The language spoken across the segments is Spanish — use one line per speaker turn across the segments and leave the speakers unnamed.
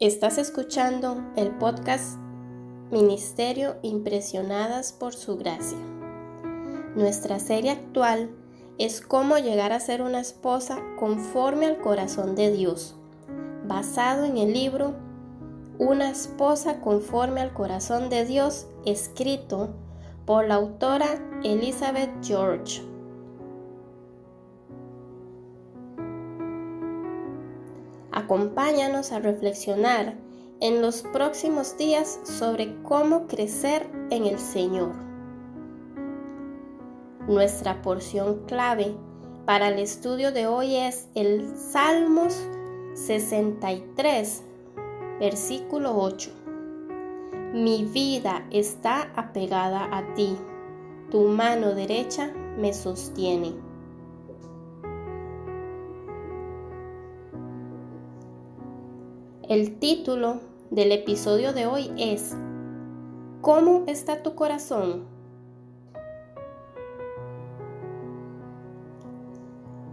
Estás escuchando el podcast Ministerio Impresionadas por Su Gracia. Nuestra serie actual es cómo llegar a ser una esposa conforme al corazón de Dios, basado en el libro Una esposa conforme al corazón de Dios, escrito por la autora Elizabeth George. Acompáñanos a reflexionar en los próximos días sobre cómo crecer en el Señor. Nuestra porción clave para el estudio de hoy es el Salmos 63, versículo 8. Mi vida está apegada a ti, tu mano derecha me sostiene. El título del episodio de hoy es ¿Cómo está tu corazón?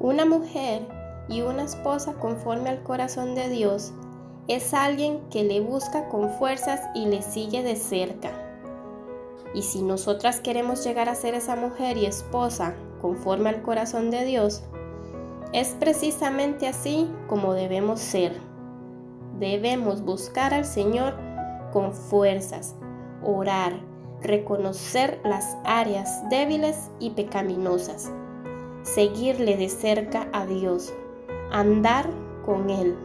Una mujer y una esposa conforme al corazón de Dios es alguien que le busca con fuerzas y le sigue de cerca. Y si nosotras queremos llegar a ser esa mujer y esposa conforme al corazón de Dios, es precisamente así como debemos ser debemos buscar al Señor con fuerzas, orar, reconocer las áreas débiles y pecaminosas, seguirle de cerca a Dios, andar con Él.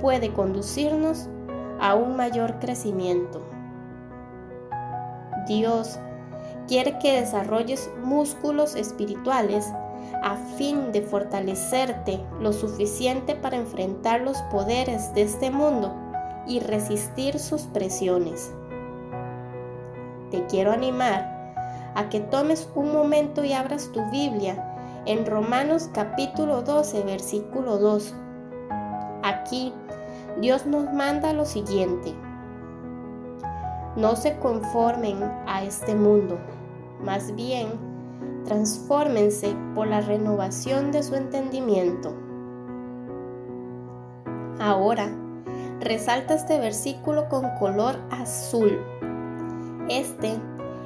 Puede conducirnos a un mayor crecimiento. Dios quiere que desarrolles músculos espirituales a fin de fortalecerte lo suficiente para enfrentar los poderes de este mundo y resistir sus presiones. Te quiero animar a que tomes un momento y abras tu Biblia en Romanos capítulo 12, versículo 2. Aquí Dios nos manda lo siguiente. No se conformen a este mundo, más bien transfórmense por la renovación de su entendimiento. Ahora, resalta este versículo con color azul. Este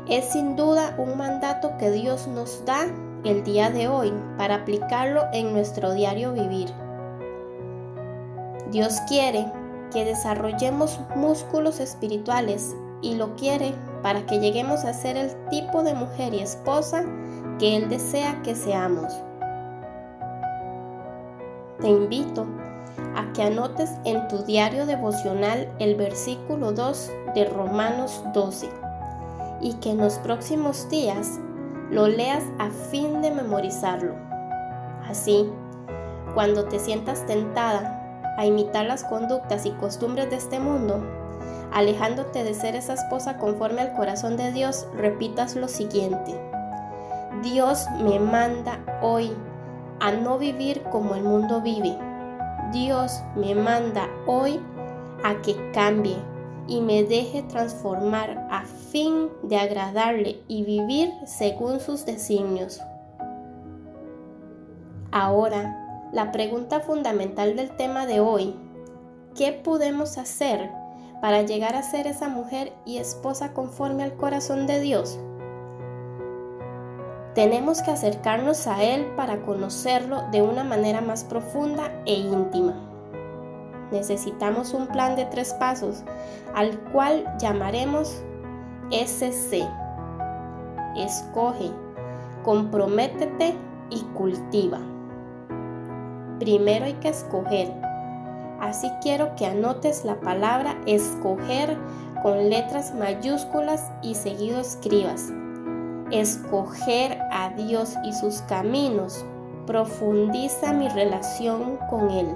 es sin duda un mandato que Dios nos da el día de hoy para aplicarlo en nuestro diario vivir. Dios quiere que desarrollemos músculos espirituales y lo quiere para que lleguemos a ser el tipo de mujer y esposa que Él desea que seamos. Te invito a que anotes en tu diario devocional el versículo 2 de Romanos 12 y que en los próximos días lo leas a fin de memorizarlo. Así, cuando te sientas tentada a imitar las conductas y costumbres de este mundo, alejándote de ser esa esposa conforme al corazón de Dios, repitas lo siguiente. Dios me manda hoy a no vivir como el mundo vive. Dios me manda hoy a que cambie y me deje transformar a fin de agradarle y vivir según sus designios. Ahora, la pregunta fundamental del tema de hoy, ¿qué podemos hacer para llegar a ser esa mujer y esposa conforme al corazón de Dios? Tenemos que acercarnos a Él para conocerlo de una manera más profunda e íntima. Necesitamos un plan de tres pasos, al cual llamaremos SC. Escoge, comprométete y cultiva. Primero hay que escoger. Así quiero que anotes la palabra escoger con letras mayúsculas y seguido escribas escoger a Dios y sus caminos profundiza mi relación con Él.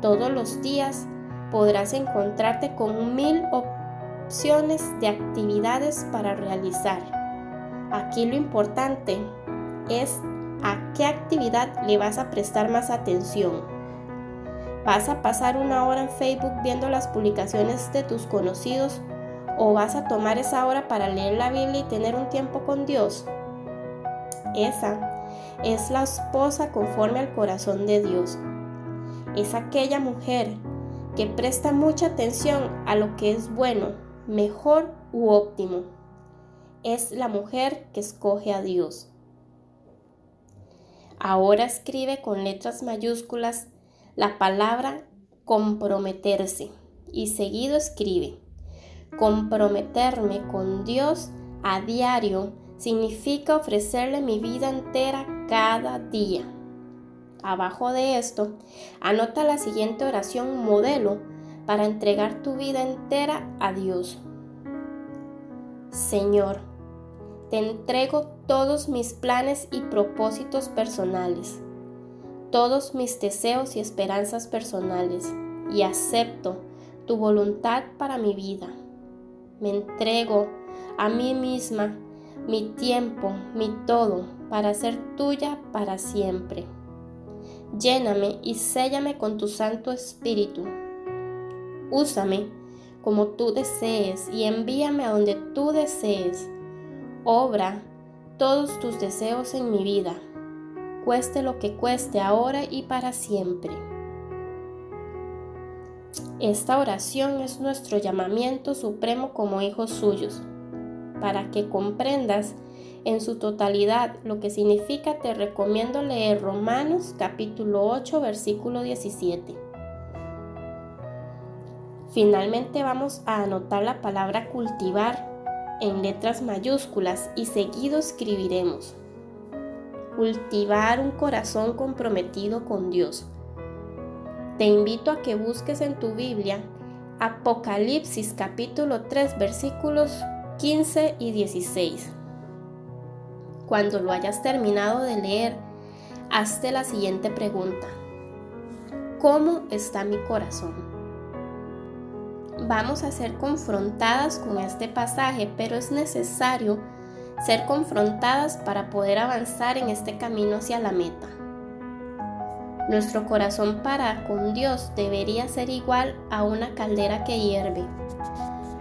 Todos los días podrás encontrarte con mil opciones de actividades para realizar. Aquí lo importante es a qué actividad le vas a prestar más atención. ¿Vas a pasar una hora en Facebook viendo las publicaciones de tus conocidos ¿O vas a tomar esa hora para leer la Biblia y tener un tiempo con Dios? Esa es la esposa conforme al corazón de Dios. Es aquella mujer que presta mucha atención a lo que es bueno, mejor u óptimo. Es la mujer que escoge a Dios. Ahora escribe con letras mayúsculas la palabra comprometerse y seguido escribe comprometerme con Dios a diario significa ofrecerle mi vida entera cada día. Abajo de esto, anota la siguiente oración modelo para entregar tu vida entera a Dios. Señor, te entrego todos mis planes y propósitos personales, todos mis deseos y esperanzas personales, y acepto tu voluntad para mi vida. Me entrego a mí misma mi tiempo, mi todo, para ser tuya para siempre. Lléname y séllame con tu Santo Espíritu. Úsame como tú desees y envíame a donde tú desees. Obra todos tus deseos en mi vida, cueste lo que cueste ahora y para siempre. Esta oración es nuestro llamamiento supremo como hijos suyos para que comprendas en su totalidad lo que significa, te recomiendo leer Romanos capítulo 8 versículo 17. Finalmente vamos a anotar la palabra cultivar en letras mayúsculas y seguido escribiremos. Cultivar un corazón comprometido con Dios. Te invito a que busques en tu Biblia Apocalipsis capítulo 3 versículos 15 y 16. Cuando lo hayas terminado de leer, hazte la siguiente pregunta. ¿Cómo está mi corazón? Vamos a ser confrontadas con este pasaje, pero es necesario ser confrontadas para poder avanzar en este camino hacia la meta. Nuestro corazón para con Dios debería ser igual a una caldera que hierve.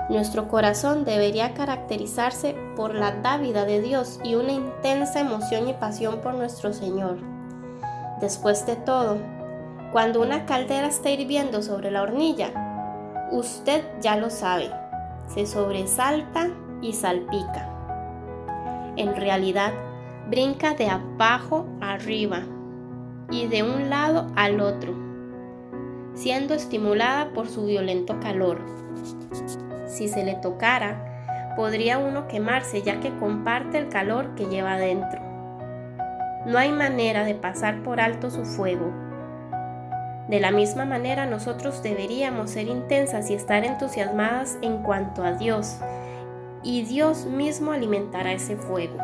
Nuestro corazón debería caracterizarse por la dávida de Dios y una intensa emoción y pasión por nuestro Señor. Después de todo, cuando una caldera está hirviendo sobre la hornilla, usted ya lo sabe, se sobresalta y salpica. En realidad, brinca de abajo arriba y de un lado al otro, siendo estimulada por su violento calor si se le tocara, podría uno quemarse ya que comparte el calor que lleva dentro. No hay manera de pasar por alto su fuego. De la misma manera nosotros deberíamos ser intensas y estar entusiasmadas en cuanto a Dios, y Dios mismo alimentará ese fuego.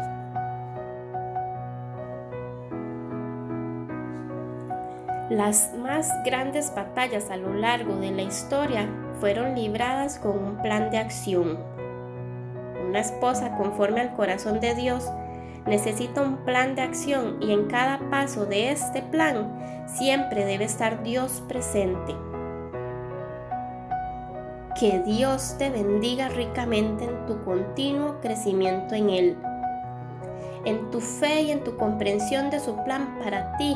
Las más grandes batallas a lo largo de la historia fueron libradas con un plan de acción. Una esposa conforme al corazón de Dios necesita un plan de acción y en cada paso de este plan siempre debe estar Dios presente. Que Dios te bendiga ricamente en tu continuo crecimiento en Él, en tu fe y en tu comprensión de su plan para ti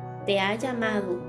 te ha llamado.